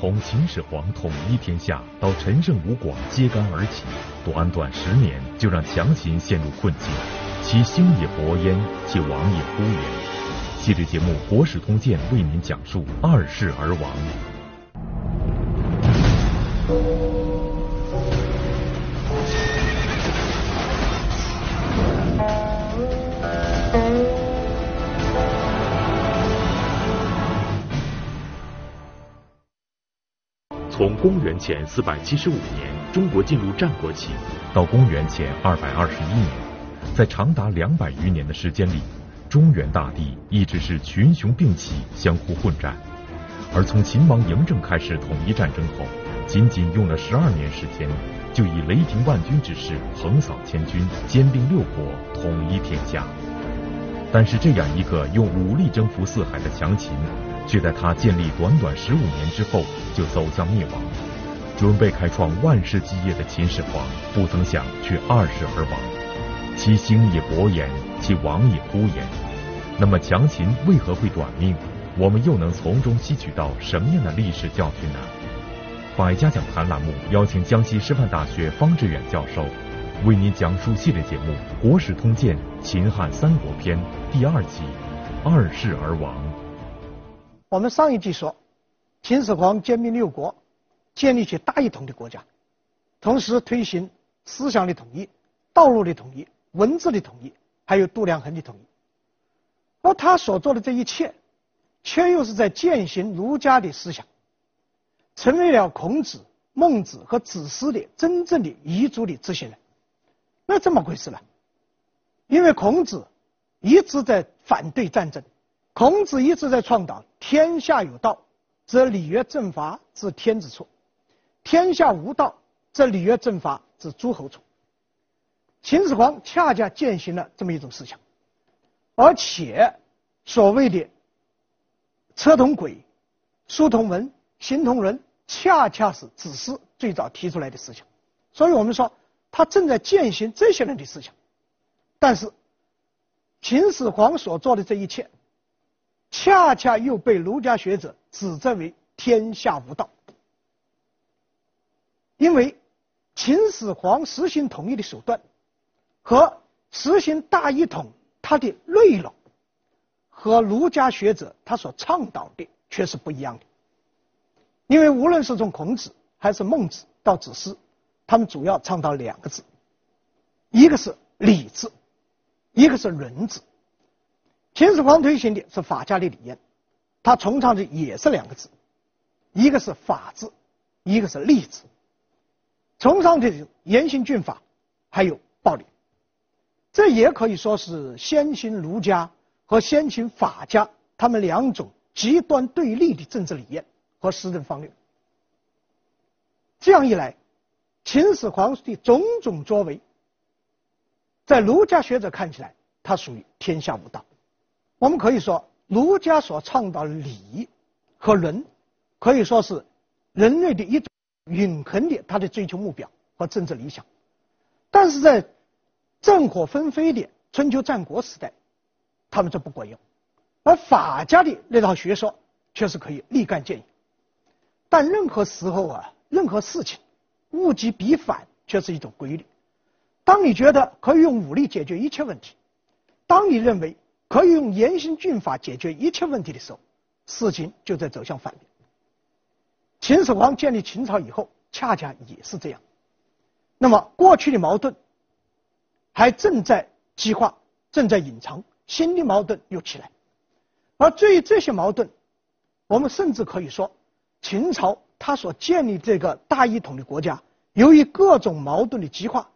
从秦始皇统一天下到陈胜吴广揭竿而起，短短十年就让强秦陷入困境，其兴也勃焉，其亡也忽焉。系列节目《国史通鉴》为您讲述二世而亡。从公元前四百七十五年中国进入战国期，到公元前二百二十一年，在长达两百余年的时间里，中原大地一直是群雄并起，相互混战。而从秦王嬴政开始统一战争后，仅仅用了十二年时间，就以雷霆万钧之势横扫千军，兼并六国，统一天下。但是这样一个用武力征服四海的强秦，却在他建立短短十五年之后就走向灭亡。准备开创万世基业的秦始皇，不曾想却二世而亡，其兴也勃焉，其亡也忽焉。那么强秦为何会短命？我们又能从中吸取到什么样的历史教训呢？百家讲坛栏目邀请江西师范大学方志远教授，为您讲述系列节目《国史通鉴·秦汉三国篇》第二集《二世而亡》。我们上一集说，秦始皇兼并六国，建立起大一统的国家，同时推行思想的统一、道路的统一、文字的统一，还有度量衡的统一。而他所做的这一切，却又是在践行儒家的思想，成为了孔子、孟子和子思的真正的遗嘱的执行人。那怎么回事呢？因为孔子一直在反对战争。孔子一直在倡导“天下有道，则礼乐正法自天子出；天下无道，则礼乐正法自诸侯出。”秦始皇恰恰践行了这么一种思想，而且所谓的“车同轨，书同文，行同伦”，恰恰是子思最早提出来的思想。所以我们说，他正在践行这些人的思想。但是，秦始皇所做的这一切，恰恰又被儒家学者指责为天下无道，因为秦始皇实行统一的手段和实行大一统，它的内容和儒家学者他所倡导的却是不一样的。因为无论是从孔子还是孟子到子思，他们主要倡导两个字，一个是礼字，一个是伦字。秦始皇推行的是法家的理念，他崇尚的也是两个字，一个是法治，一个是礼字。崇尚的是严刑峻法，还有暴力。这也可以说是先秦儒家和先秦法家他们两种极端对立的政治理念和施政方略。这样一来，秦始皇的种种作为，在儒家学者看起来，他属于天下无道。我们可以说，儒家所倡导的礼和伦，可以说是人类的一种永恒的他的追求目标和政治理想。但是在战火纷飞的春秋战国时代，他们就不管用。而法家的那套学说却是可以立竿见影。但任何时候啊，任何事情，物极必反却是一种规律。当你觉得可以用武力解决一切问题，当你认为可以用严刑峻法解决一切问题的时候，事情就在走向反面。秦始皇建立秦朝以后，恰恰也是这样。那么过去的矛盾还正在激化，正在隐藏，新的矛盾又起来。而对于这些矛盾，我们甚至可以说，秦朝它所建立这个大一统的国家，由于各种矛盾的激化，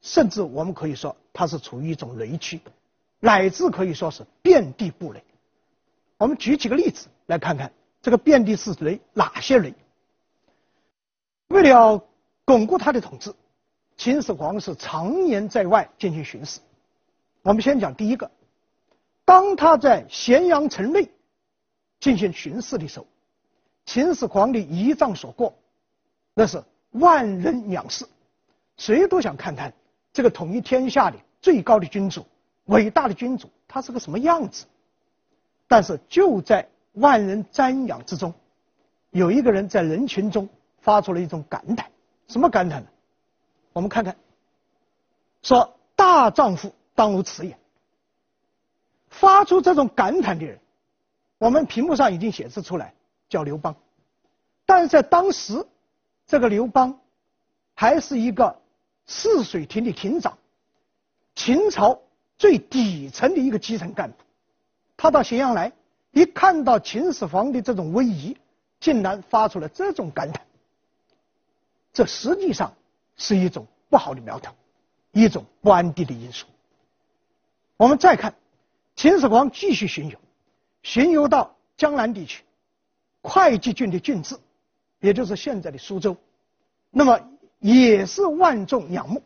甚至我们可以说它是处于一种雷区。乃至可以说是遍地布雷。我们举几个例子来看看，这个遍地是雷，哪些雷？为了巩固他的统治，秦始皇是常年在外进行巡视。我们先讲第一个，当他在咸阳城内进行巡视的时候，秦始皇的仪仗所过，那是万人仰视，谁都想看看这个统一天下的最高的君主。伟大的君主，他是个什么样子？但是就在万人瞻仰之中，有一个人在人群中发出了一种感叹，什么感叹呢？我们看看，说大丈夫当如此也。发出这种感叹的人，我们屏幕上已经显示出来，叫刘邦。但是在当时，这个刘邦还是一个泗水亭的亭长，秦朝最底层的一个基层干部。他到咸阳来，一看到秦始皇的这种威仪，竟然发出了这种感叹。这实际上是一种不好的苗头，一种不安定的因素。我们再看。秦始皇继续巡游，巡游到江南地区，会稽郡的郡治，也就是现在的苏州，那么也是万众仰慕，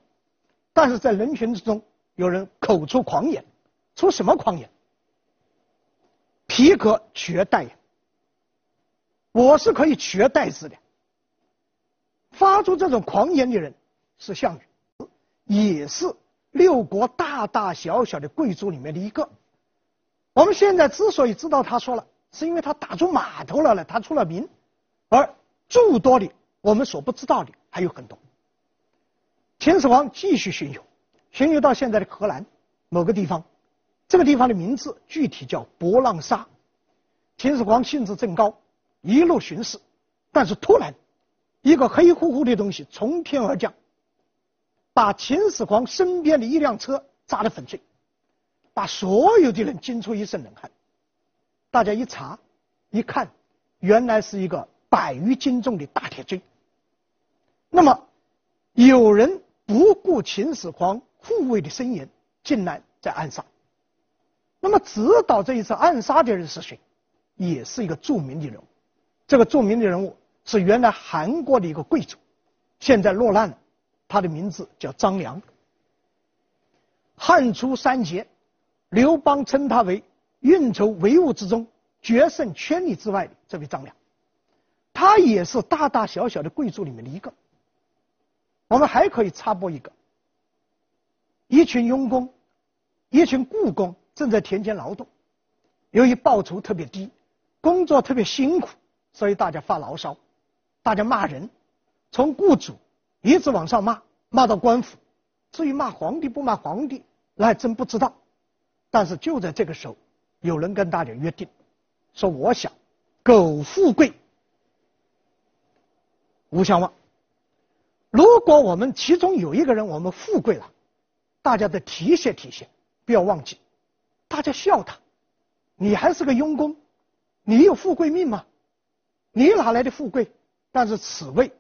但是在人群之中，有人口出狂言，出什么狂言？皮革取而代也，我是可以取而代之的。发出这种狂言的人是项羽，也是六国大大小小的贵族里面的一个。我们现在之所以知道他说了，是因为他打出码头来了，他出了名，而诸多的我们所不知道的还有很多。秦始皇继续巡游，巡游到现在的河南某个地方，这个地方的名字具体叫博浪沙。秦始皇兴致正高，一路巡视，但是突然一个黑乎乎的东西从天而降，把秦始皇身边的一辆车砸得粉碎。把所有的人惊出一身冷汗。大家一查，一看，原来是一个百余斤重的大铁锥。那么，有人不顾秦始皇护卫的森严，竟然在暗杀。那么，指导这一次暗杀的人是谁？也是一个著名的人物。这个著名的人物是原来韩国的一个贵族，现在落难了。他的名字叫张良。汉初三杰。刘邦称他为运筹帷幄之中，决胜千里之外的这位张良，他也是大大小小的贵族里面的一个。我们还可以插播一个：一群佣工，一群雇工正在田间劳动，由于报酬特别低，工作特别辛苦，所以大家发牢骚，大家骂人，从雇主一直往上骂，骂到官府。至于骂皇帝不骂皇帝，那还真不知道。但是就在这个时候，有人跟大家约定，说：“我想，苟富贵，勿相忘。如果我们其中有一个人我们富贵了，大家得提携提携，不要忘记。大家笑他，你还是个庸工，你有富贵命吗？你哪来的富贵？但是此位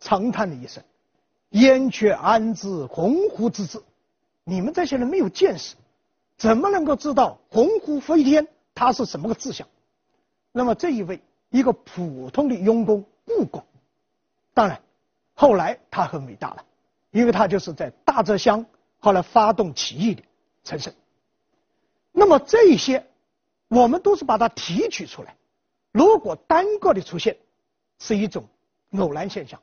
长叹了一声：‘燕雀安知鸿鹄之志？’你们这些人没有见识，怎么能够知道鸿鹄飞天它是什么个志向？那么这一位一个普通的佣工雇工，当然后来他很伟大了，因为他就是在大泽乡后来发动起义的陈胜。那么这些我们都是把它提取出来，如果单个的出现是一种偶然现象，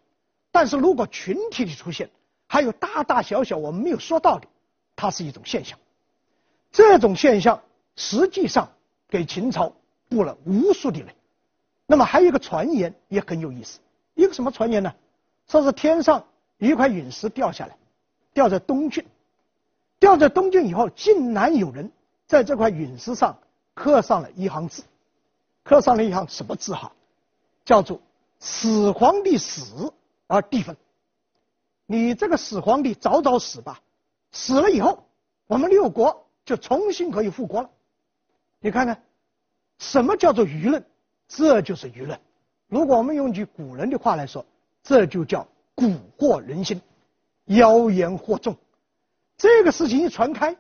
但是如果群体的出现，还有大大小小我们没有说到的。它是一种现象，这种现象实际上给秦朝布了无数的雷。那么还有一个传言也很有意思，一个什么传言呢？说是天上一块陨石掉下来，掉在东郡，掉在东郡以后，竟然有人在这块陨石上刻上了一行字，刻上了一行什么字哈？叫做“始皇帝死而地分”。你这个始皇帝早早死吧。死了以后，我们六国就重新可以复国了。你看看，什么叫做舆论？这就是舆论。如果我们用句古人的话来说，这就叫蛊惑人心，妖言惑众。这个事情一传开，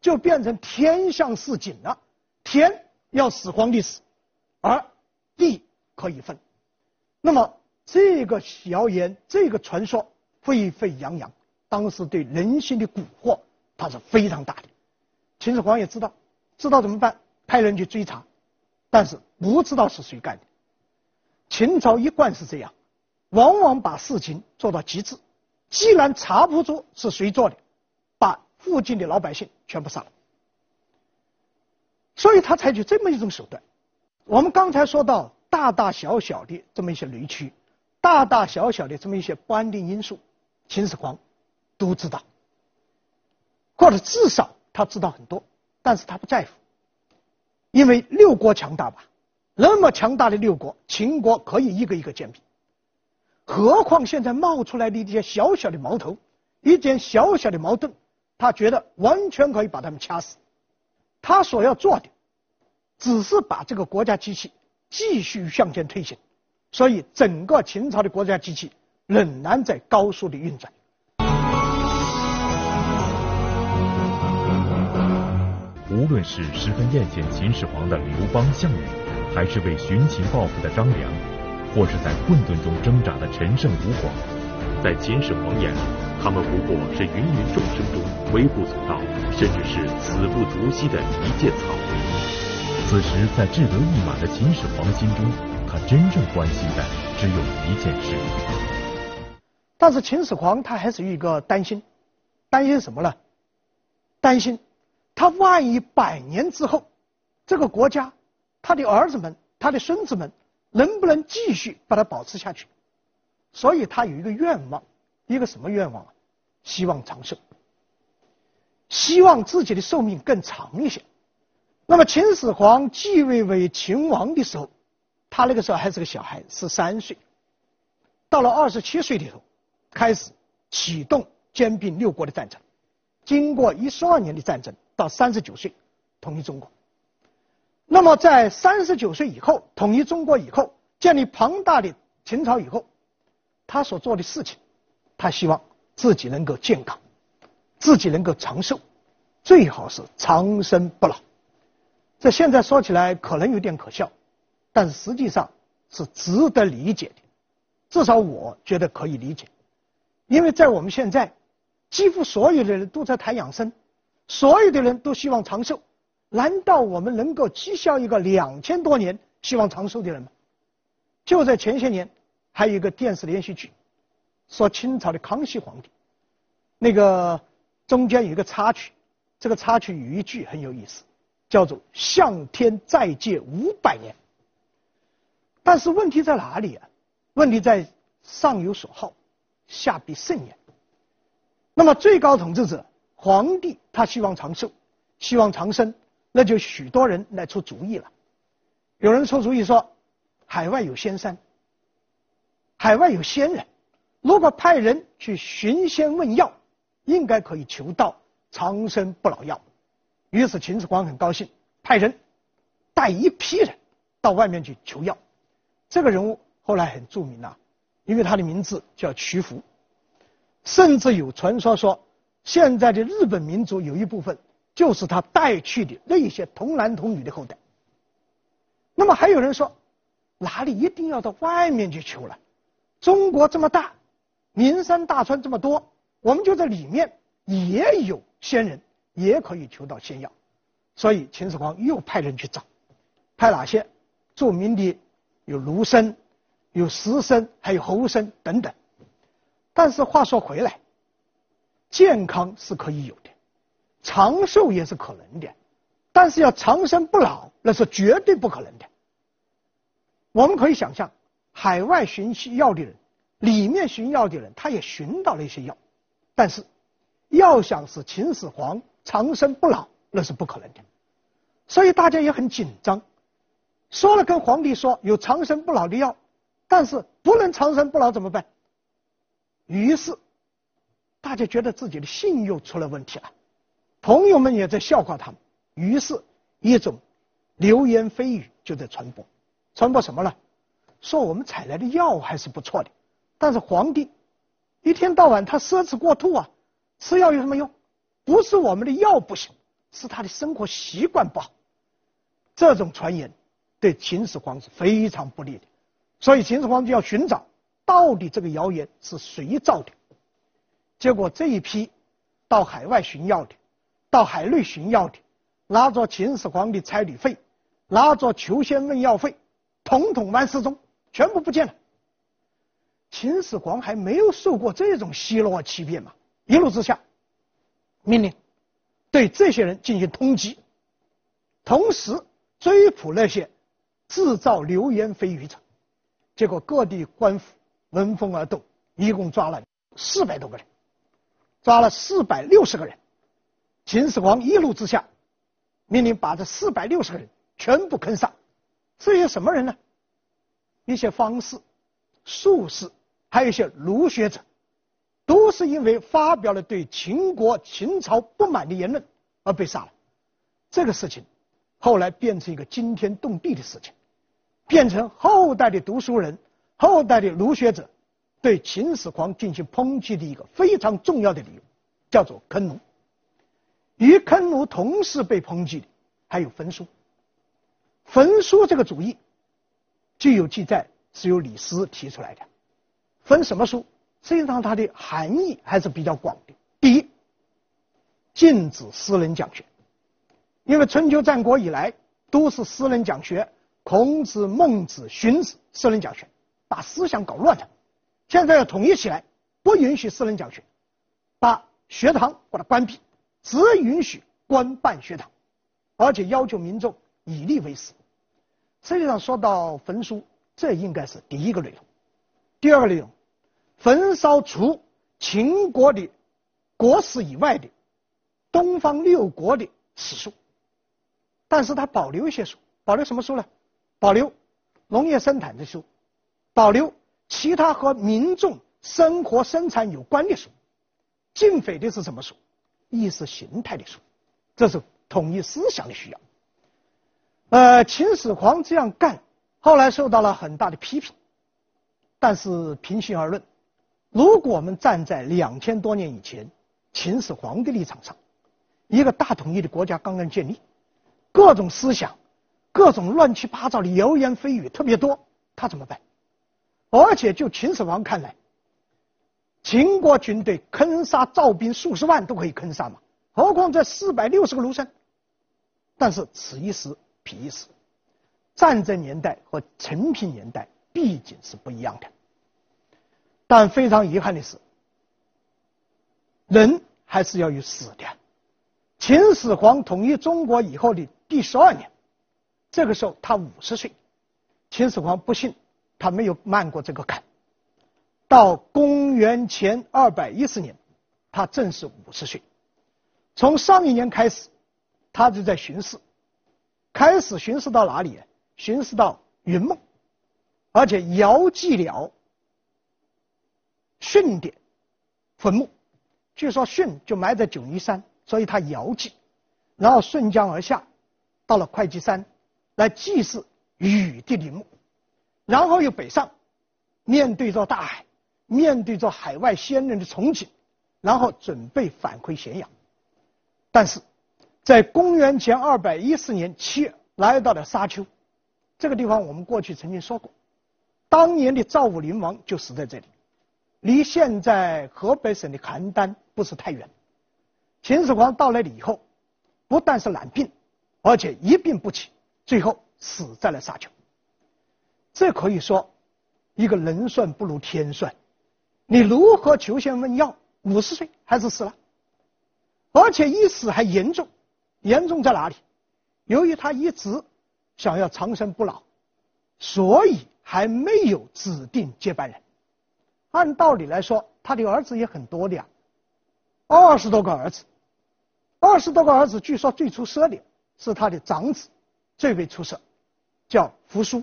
就变成天象示警了。天要始皇帝死，而地可以分。那么这个谣言，这个传说沸沸扬扬。当时对人心的蛊惑，它是非常大的。秦始皇也知道，知道怎么办？派人去追查，但是不知道是谁干的。秦朝一贯是这样，往往把事情做到极致。既然查不出是谁做的，把附近的老百姓全部杀了。所以他采取这么一种手段。我们刚才说到大大小小的这么一些雷区，大大小小的这么一些不安定因素，秦始皇都知道，或者至少他知道很多，但是他不在乎，因为六国强大吧，那么强大的六国，秦国可以一个一个歼毙，何况现在冒出来的一些小小的矛头，一件小小的矛盾，他觉得完全可以把他们掐死，他所要做的，只是把这个国家机器继续向前推行，所以整个秦朝的国家机器仍然在高速的运转。无论是十分厌倦秦始皇的刘邦、项羽，还是为寻秦报复的张良，或是在混沌中挣扎的陈胜吴广，在秦始皇眼里，他们不过是芸芸众生中微不足道，甚至是死不足惜的一介草民。此时，在志得意满的秦始皇心中，他真正关心的只有一件事。但是秦始皇他还是有一个担心，担心什么呢？担心他万一百年之后，这个国家，他的儿子们、他的孙子们能不能继续把它保持下去？所以他有一个愿望，一个什么愿望啊？希望长寿，希望自己的寿命更长一些。那么秦始皇继位为秦王的时候，他那个时候还是个小孩，十三岁。到了二十七岁的时候，开始启动兼并六国的战争。经过一十二年的战争，到三十九岁统一中国。那么在三十九岁以后，统一中国以后，建立庞大的秦朝以后，他所做的事情，他希望自己能够健康，自己能够长寿，最好是长生不老。这现在说起来可能有点可笑，但实际上是值得理解的，至少我觉得可以理解，因为在我们现在，几乎所有的人都在谈养生，所有的人都希望长寿，难道我们能够讥笑一个两千多年希望长寿的人吗？就在前些年，还有一个电视连续剧，说清朝的康熙皇帝，那个中间有一个插曲，这个插曲有一句很有意思。叫做向天再借五百年，但是问题在哪里啊？问题在上有所好，下必甚焉。那么最高统治者皇帝他希望长寿，希望长生，那就许多人来出主意了。有人出主意说，海外有仙山，海外有仙人，如果派人去寻仙问药，应该可以求到长生不老药。于是秦始皇很高兴，派人带一批人到外面去求药。这个人物后来很著名呐，因为他的名字叫瞿孚，甚至有传说说，现在的日本民族有一部分就是他带去的那些童男童女的后代。那么还有人说，哪里一定要到外面去求了？中国这么大，名山大川这么多，我们就在里面也有仙人。也可以求到仙药，所以秦始皇又派人去找，派哪些？著名的有卢生、有石生，还有侯生等等。但是话说回来，健康是可以有，长寿也是可能的，但是要长生不老，那是绝对不可能的。我们可以想象，海外寻药的人，里面寻药的人，他也寻到了一些药，但是要想使秦始皇。长生不老那是不可能的，所以大家也很紧张。说了跟皇帝说有长生不老的药，但是不能长生不老怎么办？于是大家觉得自己的信又出了问题了，朋友们也在笑话他们。于是，一种流言蜚语就在传播，传播什么呢？说我们采来的药还是不错的，但是皇帝一天到晚他奢侈过度啊，吃药有什么用？不是我们的药不行，是他的生活习惯不好。这种传言对秦始皇是非常不利的，所以秦始皇就要寻找到底这个谣言是谁造的。结果这一批到海外寻药的，到海内寻药的，拿着秦始皇的差旅费，拿着求仙问药费，统统完失踪，全部不见了。秦始皇还没有受过这种奚落欺骗嘛，一怒之下。命令对这些人进行通缉，同时追捕那些制造流言蜚语者。结果各地官府闻风而动，一共抓了四百多个人，抓了四百六十个人。秦始皇一怒之下，命令把这四百六十个人全部坑杀。这些什么人呢？一些方士、术士，还有一些儒学者，都是因为发表了对秦国、秦朝不满的言论而被杀了。这个事情后来变成一个惊天动地的事情。变成后代的读书人、后代的儒学者对秦始皇进行抨击的一个非常重要的理由，叫做坑儒。与坑儒同时被抨击的还有焚书。焚书这个主意，据有记载是由李斯提出来的。焚什么书？实际上它的含义还是比较广的。第一，禁止私人讲学，因为春秋战国以来都是私人讲学。孔子、孟子、荀子，私人讲学，把思想搞乱了。现在要统一起来，不允许私人讲学，把学堂把它关闭，只允许官办学堂，而且要求民众以利为师。实际上说到焚书，这应该是第一个内容。第二个内容，焚烧除秦国的国史以外的东方六国的史书，但是他保留一些书，保留什么书呢？保留农业生产的书，保留其他和民众生活生产有关的书，禁匪的是什么书？意识形态的书，这是统一思想的需要。呃，秦始皇这样干，后来受到了很大的批评。但是平心而论，如果我们站在两千多年以前秦始皇的立场上，一个大统一的国家刚刚建立，各种思想。各种乱七八糟的谣言蜚语特别多，他怎么办？而且就秦始皇看来，秦国军队坑杀赵兵数十万都可以坑杀嘛，何况这四百六十个卢生？但是此一时彼一时，战争年代和承平年代毕竟是不一样的。但非常遗憾的是，人还是要有死的。秦始皇统一中国以后的第十二年。这个时候他五十岁，秦始皇不幸他没有迈过这个坎。到公元前二百一十年，他正是五十岁。从上一年开始，他就在巡视，开始巡视到哪里？巡视到云梦，而且遥祭了舜的坟墓。据说舜就埋在九嶷山，所以他遥祭，然后顺江而下，到了会稽山。来祭祀禹的陵墓，然后又北上，面对着大海，面对着海外先人的憧憬，然后准备返回咸阳。但是，在公元前二百一十年七月，来到了沙丘，这个地方我们过去曾经说过，当年的赵武灵王就死在这里，离现在河北省的邯郸不是太远。秦始皇到来了以后，不但是染病，而且一病不起。最后死在了沙丘，这可以说一个人算不如天算。你如何求仙问药？五十岁还是死了，而且一死还严重，严重在哪里？由于他一直想要长生不老，所以还没有指定接班人。按道理来说，他的儿子也很多的呀，二十多个儿子，二十多个儿子，据说最出色的是他的长子。最为出色，叫扶苏。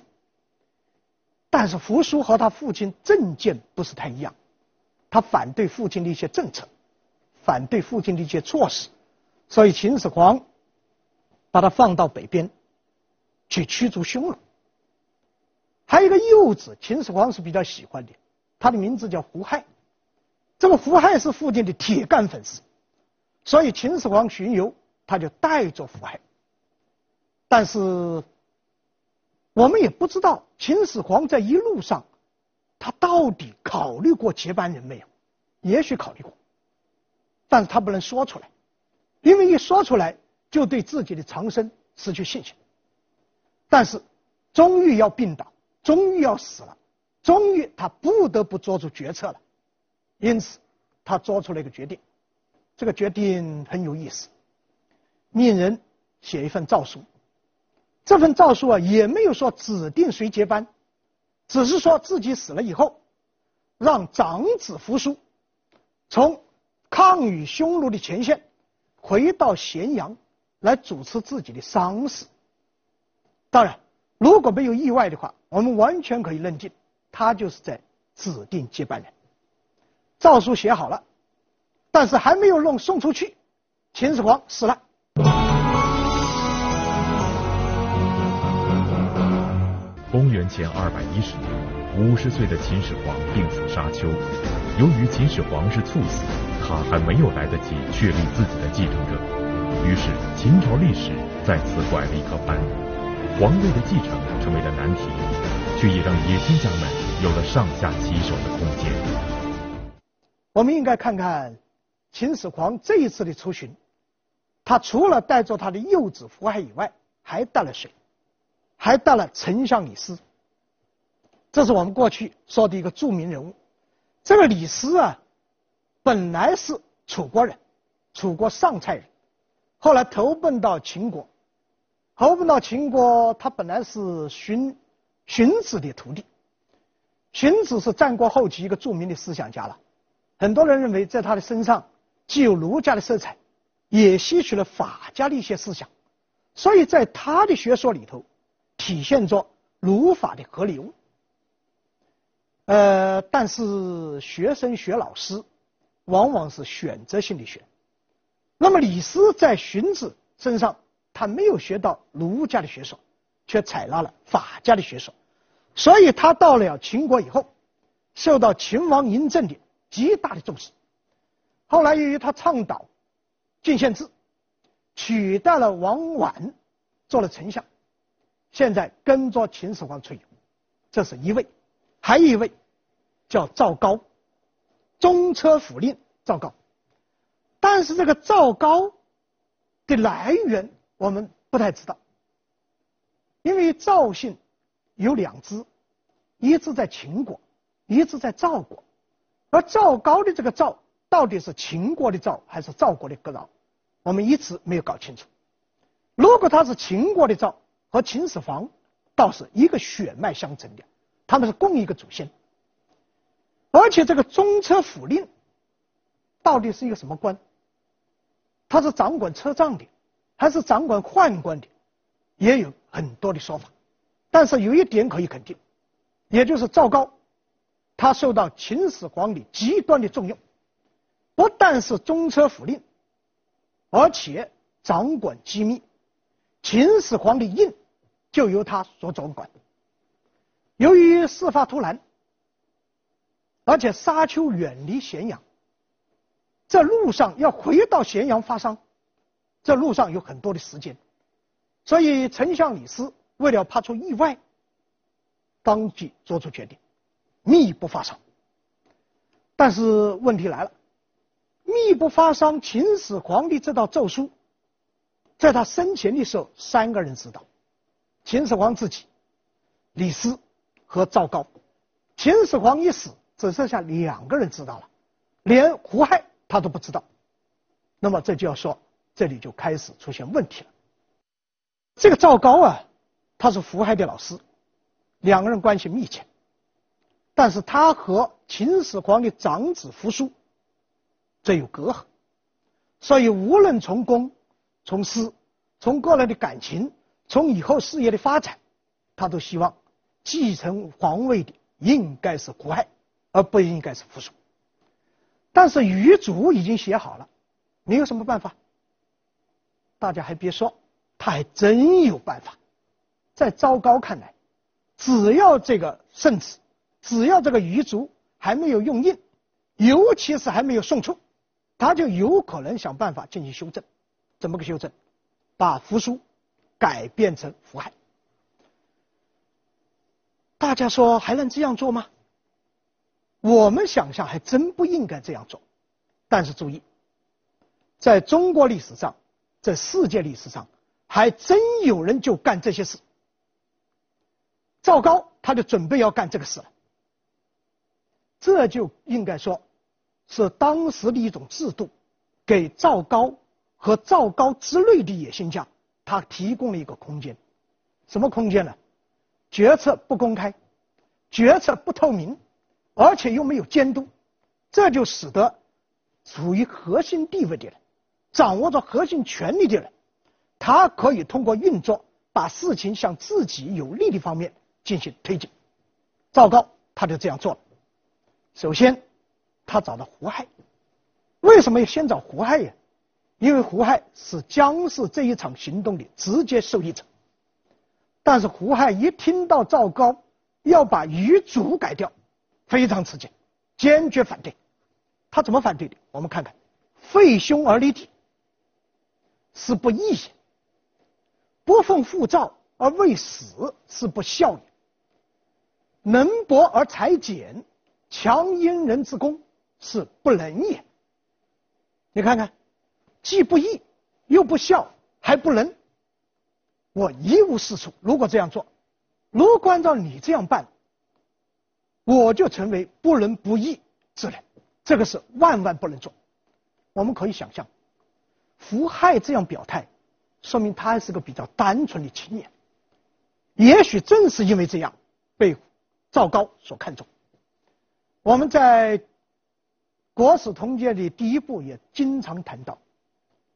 但是扶苏和他父亲政见不是太一样，他反对父亲的一些政策，反对父亲的一些措施，所以秦始皇把他放到北边去驱逐匈奴。还有一个幼子，秦始皇是比较喜欢的，他的名字叫胡亥。这个胡亥是父亲的铁杆粉丝，所以秦始皇巡游，他就带着胡亥。但是，我们也不知道秦始皇在一路上，他到底考虑过接班人没有？也许考虑过，但是他不能说出来，因为一说出来就对自己的长生失去信心。但是，终于要病倒，终于要死了，终于他不得不做出决策了，因此他做出了一个决定，这个决定很有意思，命人写一份诏书。这份诏书啊，也没有说指定谁接班，只是说自己死了以后，让长子扶苏从抗虞匈奴的前线回到咸阳来主持自己的丧事。当然，如果没有意外的话，我们完全可以认定，他就是在指定接班人。诏书写好了，但是还没有弄送出去，秦始皇死了。元前二百一十年，五十岁的秦始皇病死沙丘。由于秦始皇是猝死，他还没有来得及确立自己的继承者，于是秦朝历史再次拐了一个弯。皇位的继承成为了难题，却也让野心家们有了上下其手的空间。我们应该看看秦始皇这一次的出巡，他除了带着他的幼子胡亥以外，还带了谁？还带了丞相李斯，这是我们过去说的一个著名人物。这个李斯啊，本来是楚国人，楚国上蔡人，后来投奔到秦国，投奔到秦国，他本来是荀荀子的徒弟。荀子是战国后期一个著名的思想家了，很多人认为在他的身上既有儒家的色彩，也吸取了法家的一些思想，所以在他的学说里头。体现着儒法的合理物，呃，但是学生学老师，往往是选择性的选。那么李斯在荀子身上，他没有学到儒家的学说，却采纳了法家的学说，所以他到了秦国以后，受到秦王嬴政的极大的重视。后来由于他倡导郡县制，取代了王绾，做了丞相。现在跟着秦始皇出游，这是一位，还有一位叫赵高，中车府令赵高。但是这个赵高的来源我们不太知道，因为赵姓有两支，一支在秦国，一支在赵国，而赵高的这个赵到底是秦国的赵还是赵国的个赵，我们一直没有搞清楚。如果他是秦国的赵，和秦始皇倒是一个血脉相承的，他们是共一个祖先。而且这个中车府令到底是一个什么官？他是掌管车仗的，还是掌管宦官的？也有很多的说法。但是有一点可以肯定，也就是赵高，他受到秦始皇的极端的重用，不但是中车府令，而且掌管机密。秦始皇的印。就由他所掌管。由于事发突然，而且沙丘远离咸阳，这路上要回到咸阳发丧，这路上有很多的时间，所以丞相李斯为了怕出意外，当即做出决定，秘不发丧。但是问题来了，秘不发丧，秦始皇的这道奏书，在他生前的时候，三个人知道。秦始皇自己、李斯和赵高，秦始皇一死，只剩下两个人知道了，连胡亥他都不知道。那么这就要说，这里就开始出现问题了。这个赵高啊，他是胡亥的老师，两个人关系密切，但是他和秦始皇的长子扶苏这有隔阂，所以无论从公、从私、从个人的感情。从以后事业的发展，他都希望继承皇位的应该是胡亥，而不应该是扶苏。但是遗嘱已经写好了，你有什么办法？大家还别说，他还真有办法。在赵高看来，只要这个圣旨，只要这个遗嘱还没有用印，尤其是还没有送出，他就有可能想办法进行修正。怎么个修正？把扶苏。改变成胡亥，大家说还能这样做吗？我们想象还真不应该这样做。但是注意，在中国历史上，在世界历史上，还真有人就干这些事。赵高他就准备要干这个事了，这就应该说是当时的一种制度，给赵高和赵高之类的野心家。他提供了一个空间，什么空间呢？决策不公开，决策不透明，而且又没有监督，这就使得处于核心地位的人，掌握着核心权力的人，他可以通过运作，把事情向自己有利的方面进行推进。赵高他就这样做了。首先，他找到胡亥。为什么要先找胡亥呀？因为胡亥是姜氏这一场行动的直接受益者。但是胡亥一听到赵高要把遗嘱改掉，非常吃惊，坚决反对。他怎么反对的？我们看看：废兄而立弟，是不义也；不奉父诏而为死，是不孝也；能薄而裁俭，强殷人之功，是不仁也。你看看，既不义，又不孝，还不仁。我一无是处。如果这样做，如果按照你这样办，我就成为不仁不义之人。这个是万万不能做。我们可以想象，胡亥这样表态，说明他还是个比较单纯的青年。也许正是因为这样，被赵高所看重。我们在《国史通鉴》的第一部也经常谈到，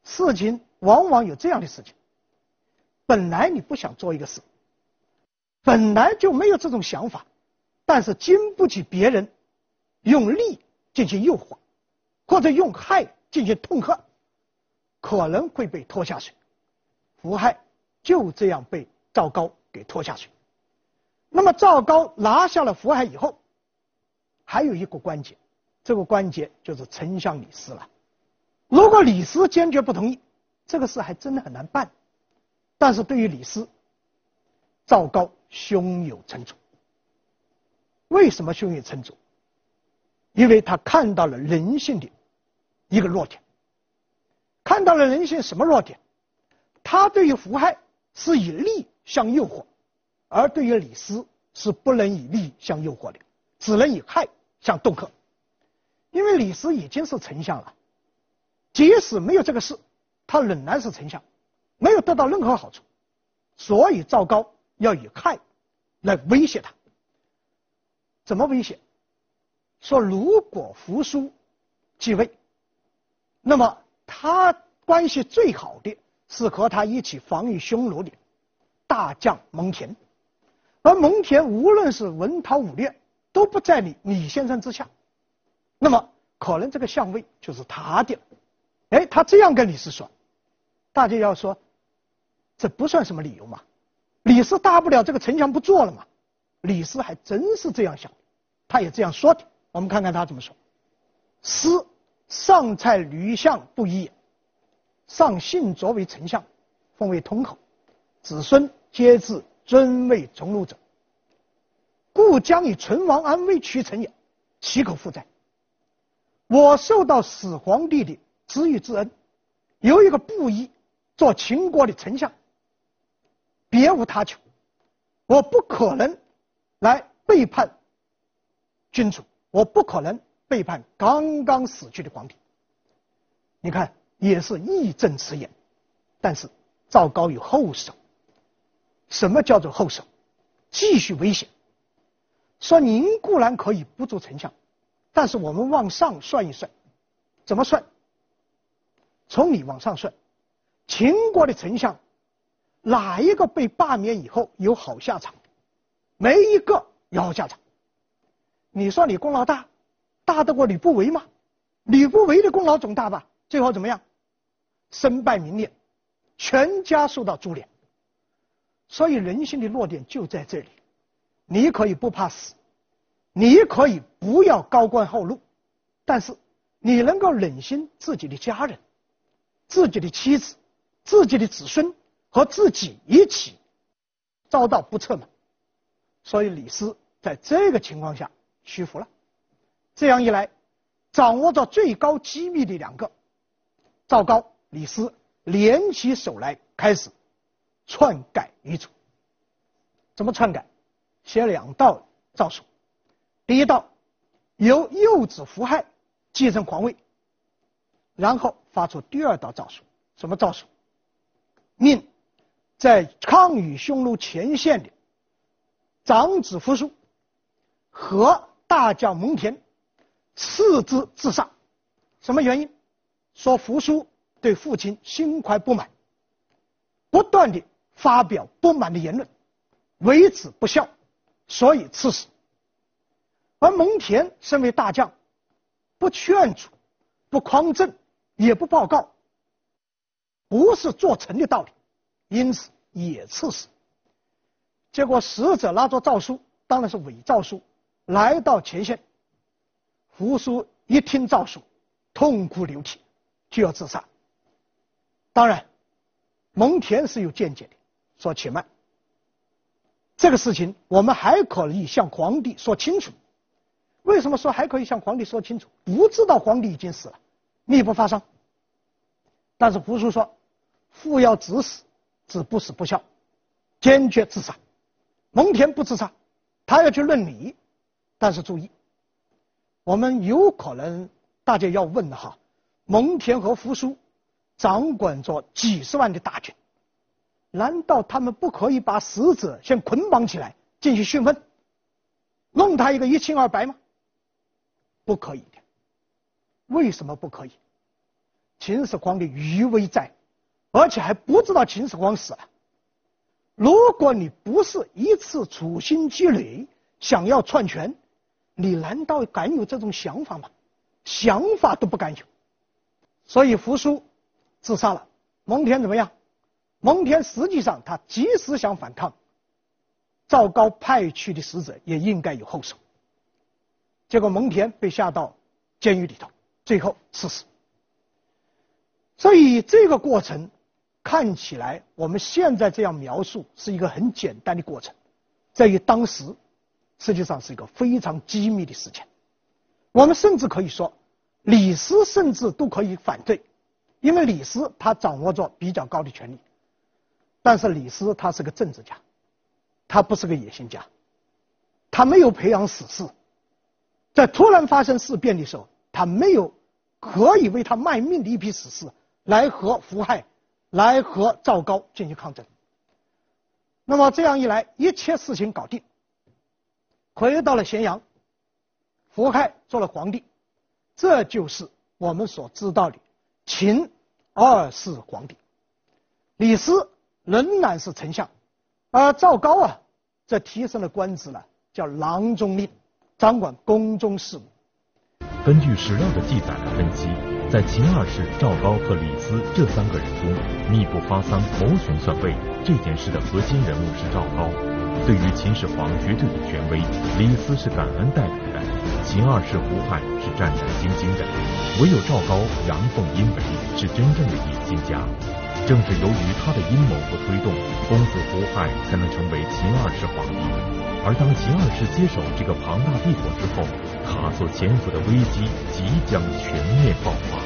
事情往往有这样的事情。本来你不想做一个事，本来就没有这种想法，但是经不起别人用力进行诱惑，或者用害进行痛恨，可能会被拖下水。胡亥就这样被赵高给拖下水。那么赵高拿下了胡亥以后，还有一个关键，这个关键就是丞相李斯了。如果李斯坚决不同意，这个事还真的很难办。但是对于李斯，赵高胸有成竹。为什么胸有成竹？因为他看到了人性的一个弱点，看到了人性什么弱点？他对于胡亥是以利相诱惑，而对于李斯是不能以利相诱惑的，只能以害相恫吓。因为李斯已经是丞相了，即使没有这个事，他仍然是丞相。没有得到任何好处，所以赵高要以害来威胁他。怎么威胁？说如果扶苏继位，那么他关系最好的是和他一起防御匈奴的大将蒙恬，而蒙恬无论是文韬武略都不在你李先生之下，那么可能这个相位就是他的了。哎，他这样跟李斯说，大家要说。这不算什么理由嘛？李斯大不了这个城墙不做了嘛？李斯还真是这样想，他也这样说的。我们看看他怎么说：“斯上蔡吕相不义也，上幸擢为丞相，封为通侯，子孙皆自尊位从禄者，故将以存亡安危取臣也，岂可复哉？我受到始皇帝的知遇之恩，有一个布衣做秦国的丞相。”别无他求，我不可能来背叛君主，我不可能背叛刚刚死去的皇帝。你看，也是义正辞严，但是赵高有后手。什么叫做后手？继续威胁，说您固然可以不做丞相，但是我们往上算一算，怎么算？从你往上算，秦国的丞相。哪一个被罢免以后有好下场？没一个有好下场。你说你功劳大，大得过吕不韦吗？吕不韦的功劳总大吧？最后怎么样？身败名裂，全家受到株连。所以人性的弱点就在这里。你可以不怕死，你可以不要高官厚禄，但是你能够忍心自己的家人、自己的妻子、自己的子孙？和自己一起遭到不测吗，所以李斯在这个情况下屈服了。这样一来，掌握着最高机密的两个赵高、李斯联起手来，开始篡改遗嘱。怎么篡改？写两道诏书。第一道由幼子胡亥继承皇位，然后发出第二道诏书。什么诏书？命。在抗雨匈奴前线的长子扶苏和大将蒙恬斥资自杀。什么原因？说扶苏对父亲心怀不满，不断地发表不满的言论，为子不孝，所以赐死。而蒙恬身为大将，不劝阻，不匡正，也不报告，不是做臣的道理，因此也赐死。结果使者拿着诏书，当然是伪诏书，来到前线。扶苏一听诏书，痛哭流涕，就要自杀。当然，蒙恬是有见解的，说且慢，这个事情我们还可以向皇帝说清楚。为什么说还可以向皇帝说清楚？不知道皇帝已经死了，密不发丧。但是扶苏说，父要子死，子不死不孝，坚决自杀。蒙恬不自杀，他要去论理。但是注意，我们有可能大家要问的哈，蒙恬和扶苏掌管着几十万的大军，难道他们不可以把使者先捆绑起来进行讯问，弄他一个一清二白吗？不可以的，为什么不可以？秦始皇的余威在，而且还不知道秦始皇死了。如果你不是一次处心积虑想要篡权，你难道敢有这种想法吗？想法都不敢有。所以扶苏自杀了。蒙恬怎么样？蒙恬实际上他即使想反抗，赵高派去的使者也应该有后手。结果蒙恬被下到监狱里头，最后赐死。所以这个过程看起来，我们现在这样描述是一个很简单的过程，在于当时实际上是一个非常机密的事情。我们甚至可以说，李斯甚至都可以反对，因为李斯他掌握着比较高的权力。但是李斯他是个政治家，他不是个野心家，他没有培养史士。在突然发生事变的时候，他没有可以为他卖命的一批史士来和胡亥、来和赵高进行抗争。那么这样一来，一切事情搞定，回到了咸阳，胡亥做了皇帝，这就是我们所知道的秦二世皇帝。李斯仍然是丞相，而赵高啊，这提升了官职了，叫郎中令。掌管宫中事务。根据史料的记载来分析，在秦二世赵高和李斯这三个人中，密不发丧谋权篡位这件事的核心人物是赵高。对于秦始皇绝对的权威，李斯是感恩戴德的；秦二世胡亥是战战兢兢的。唯有赵高阳奉阴违，是真正的野心家。正是由于他的阴谋和推动，公子胡亥才能成为秦二世皇帝。而当秦二世接手这个庞大帝国之后，他所潜伏的危机即将全面爆发。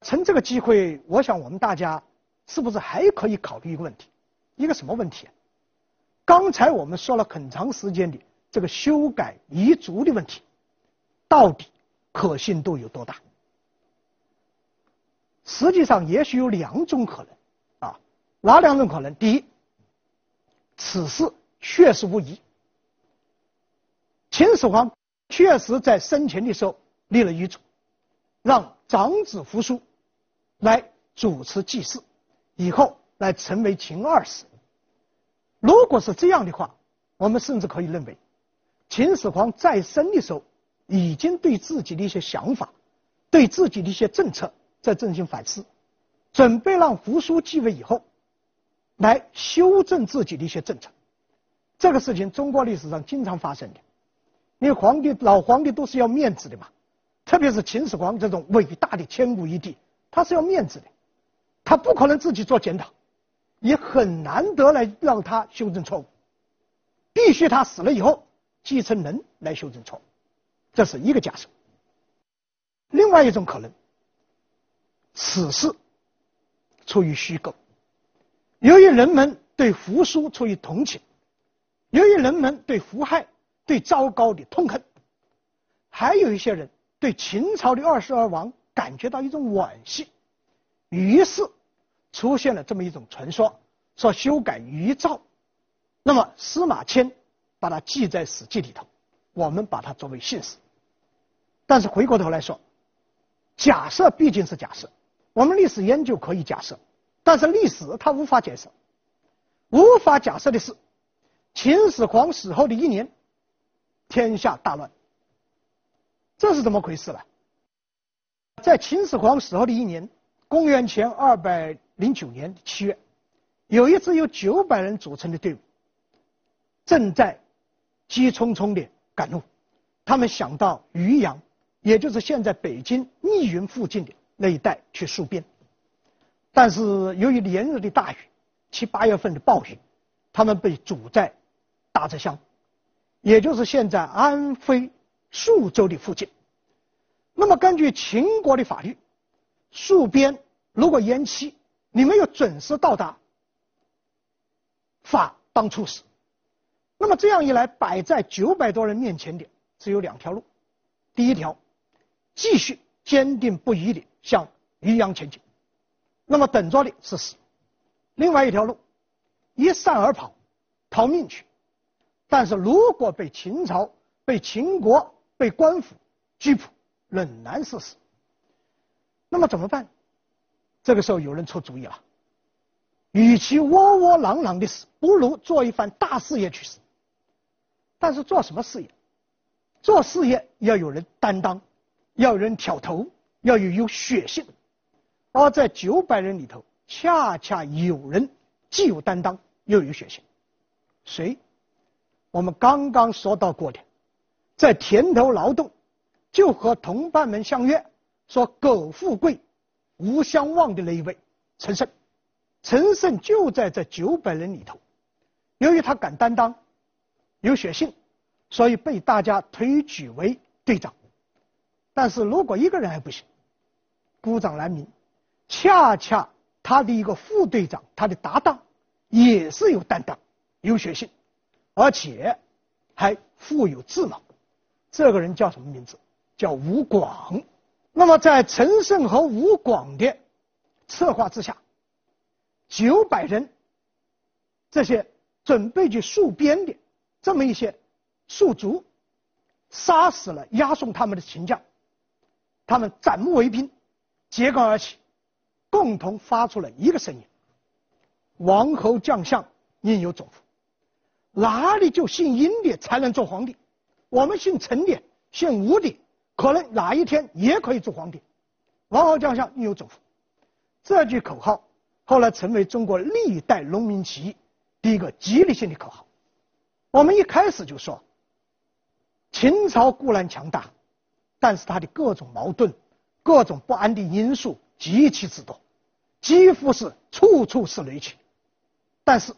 趁这个机会，我想我们大家是不是还可以考虑一个问题？一个什么问题？刚才我们说了很长时间的这个修改遗嘱的问题，到底可信度有多大？实际上，也许有两种可能啊，哪两种可能？第一，此事。确实无疑，秦始皇确实在生前的时候立了遗嘱，让长子扶苏来主持祭祀，以后来成为秦二世。如果是这样的话，我们甚至可以认为，秦始皇在生的时候已经对自己的一些想法、对自己的一些政策在进行反思，准备让扶苏继位以后来修正自己的一些政策。这个事情中国历史上经常发生的，因为皇帝老皇帝都是要面子的嘛，特别是秦始皇这种伟大的千古一帝，他是要面子的，他不可能自己做检讨，也很难得来让他修正错误，必须他死了以后继承人来修正错误，这是一个假设。另外一种可能，此事出于虚构，由于人们对扶苏出于同情。由于人们对胡亥、对糟糕的痛恨，还有一些人对秦朝的二世而亡感觉到一种惋惜，于是出现了这么一种传说，说修改遗诏，那么司马迁把它记在《史记》里头，我们把它作为信史。但是回过头来说，假设毕竟是假设，我们历史研究可以假设，但是历史它无法假设，无法假设的是，秦始皇死后的一年，天下大乱，这是怎么回事呢？在秦始皇死后的一年，公元前二百零九年七月，有一支由九百人组成的队伍，正在急匆匆地赶路，他们想到渔阳。也就是现在北京密云附近的那一带去戍边，但是由于连日的大雨，七八月份的暴雨，他们被阻在大泽乡，也就是现在安徽宿州的附近。那么根据秦国的法律，戍边如果延期，你没有准时到达，法当处死。那么这样一来，摆在九百多人面前的只有两条路，第一条。继续坚定不移地向渔阳前进，那么等着的是死。另外一条路，一散而跑，逃命去。但是如果被秦朝、被秦国、被官府拘捕，仍然是死。那么怎么办？这个时候有人出主意了：与其窝窝囊囊的死，不如做一番大事业去死。但是做什么事业？做事业要有人担当。要有人挑头，要有有血性，而在九百人里头，恰恰有人既有担当又有血性。谁？我们刚刚说到过的，在田头劳动，就和同伴们相约说“苟富贵，勿相忘”的那一位陈胜。陈胜就在这九百人里头，由于他敢担当，有血性，所以被大家推举为队长。但是如果一个人还不行，孤掌难鸣。恰恰他的一个副队长，他的搭档也是有担当、有血性，而且还富有智谋。这个人叫什么名字？叫吴广。那么在陈胜和吴广的策划之下，九百人这些准备去戍边的这么一些戍卒，杀死了押送他们的秦将。他们斩木为兵，揭竿而起，共同发出了一个声音：“王侯将相宁有种乎？哪里就姓殷的才能做皇帝？我们姓陈的、姓吴的，可能哪一天也可以做皇帝。王侯将相宁有种乎？”这句口号后来成为中国历代农民起义第一个激励性的口号。我们一开始就说，秦朝固然强大。但是它的各种矛盾、各种不安的因素极其之多，几乎是处处是雷区。但是，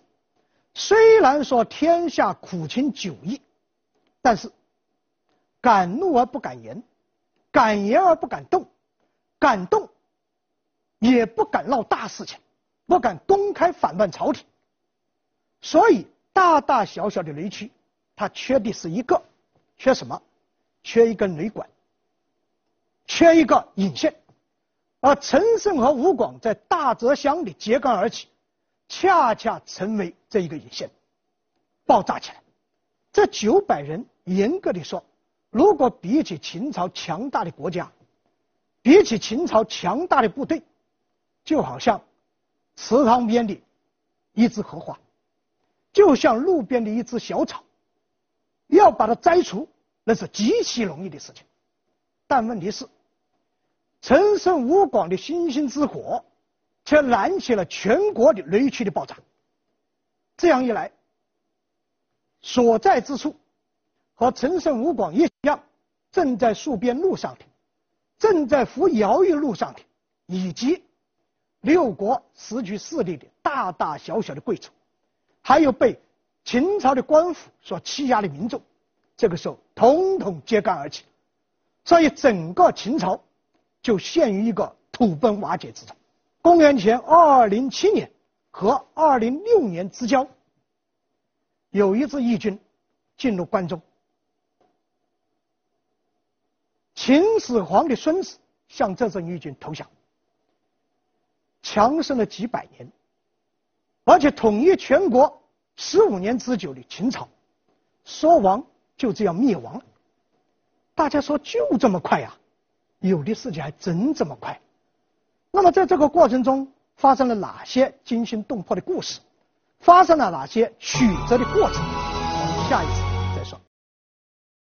虽然说天下苦情久矣，但是敢怒而不敢言，敢言而不敢动，敢动也不敢闹大事情，不敢公开反乱朝廷。所以，大大小小的雷区，他缺的是一个，缺什么？缺一根雷管。缺一个引线，而陈胜和吴广在大泽乡里揭竿而起，恰恰成为这一个引线，爆炸起来。这九百人，严格的说，如果比起秦朝强大的国家，比起秦朝强大的部队，就好像池塘边的一枝荷花，就像路边的一枝小草，要把它摘除，那是极其容易的事情。但问题是。陈胜吴广的星星之火，却燃起了全国的雷区的爆炸。这样一来，所在之处和陈胜吴广一样，正在戍边路上的，正在服徭役路上的，以及六国时局势力的大大小小的贵族，还有被秦朝的官府所欺压的民众，这个时候统统揭竿而起，所以整个秦朝。就陷于一个土崩瓦解之中。公元前二零七年和二零六年之交，有一支义军进入关中，秦始皇的孙子向这支义军投降，强盛了几百年，而且统一全国十五年之久的秦朝，说亡就这样灭亡了。大家说就这么快呀？有的事情还真这么快。那么在这个过程中发生了哪些惊心动魄的故事？发生了哪些曲折的过程？我们下一次。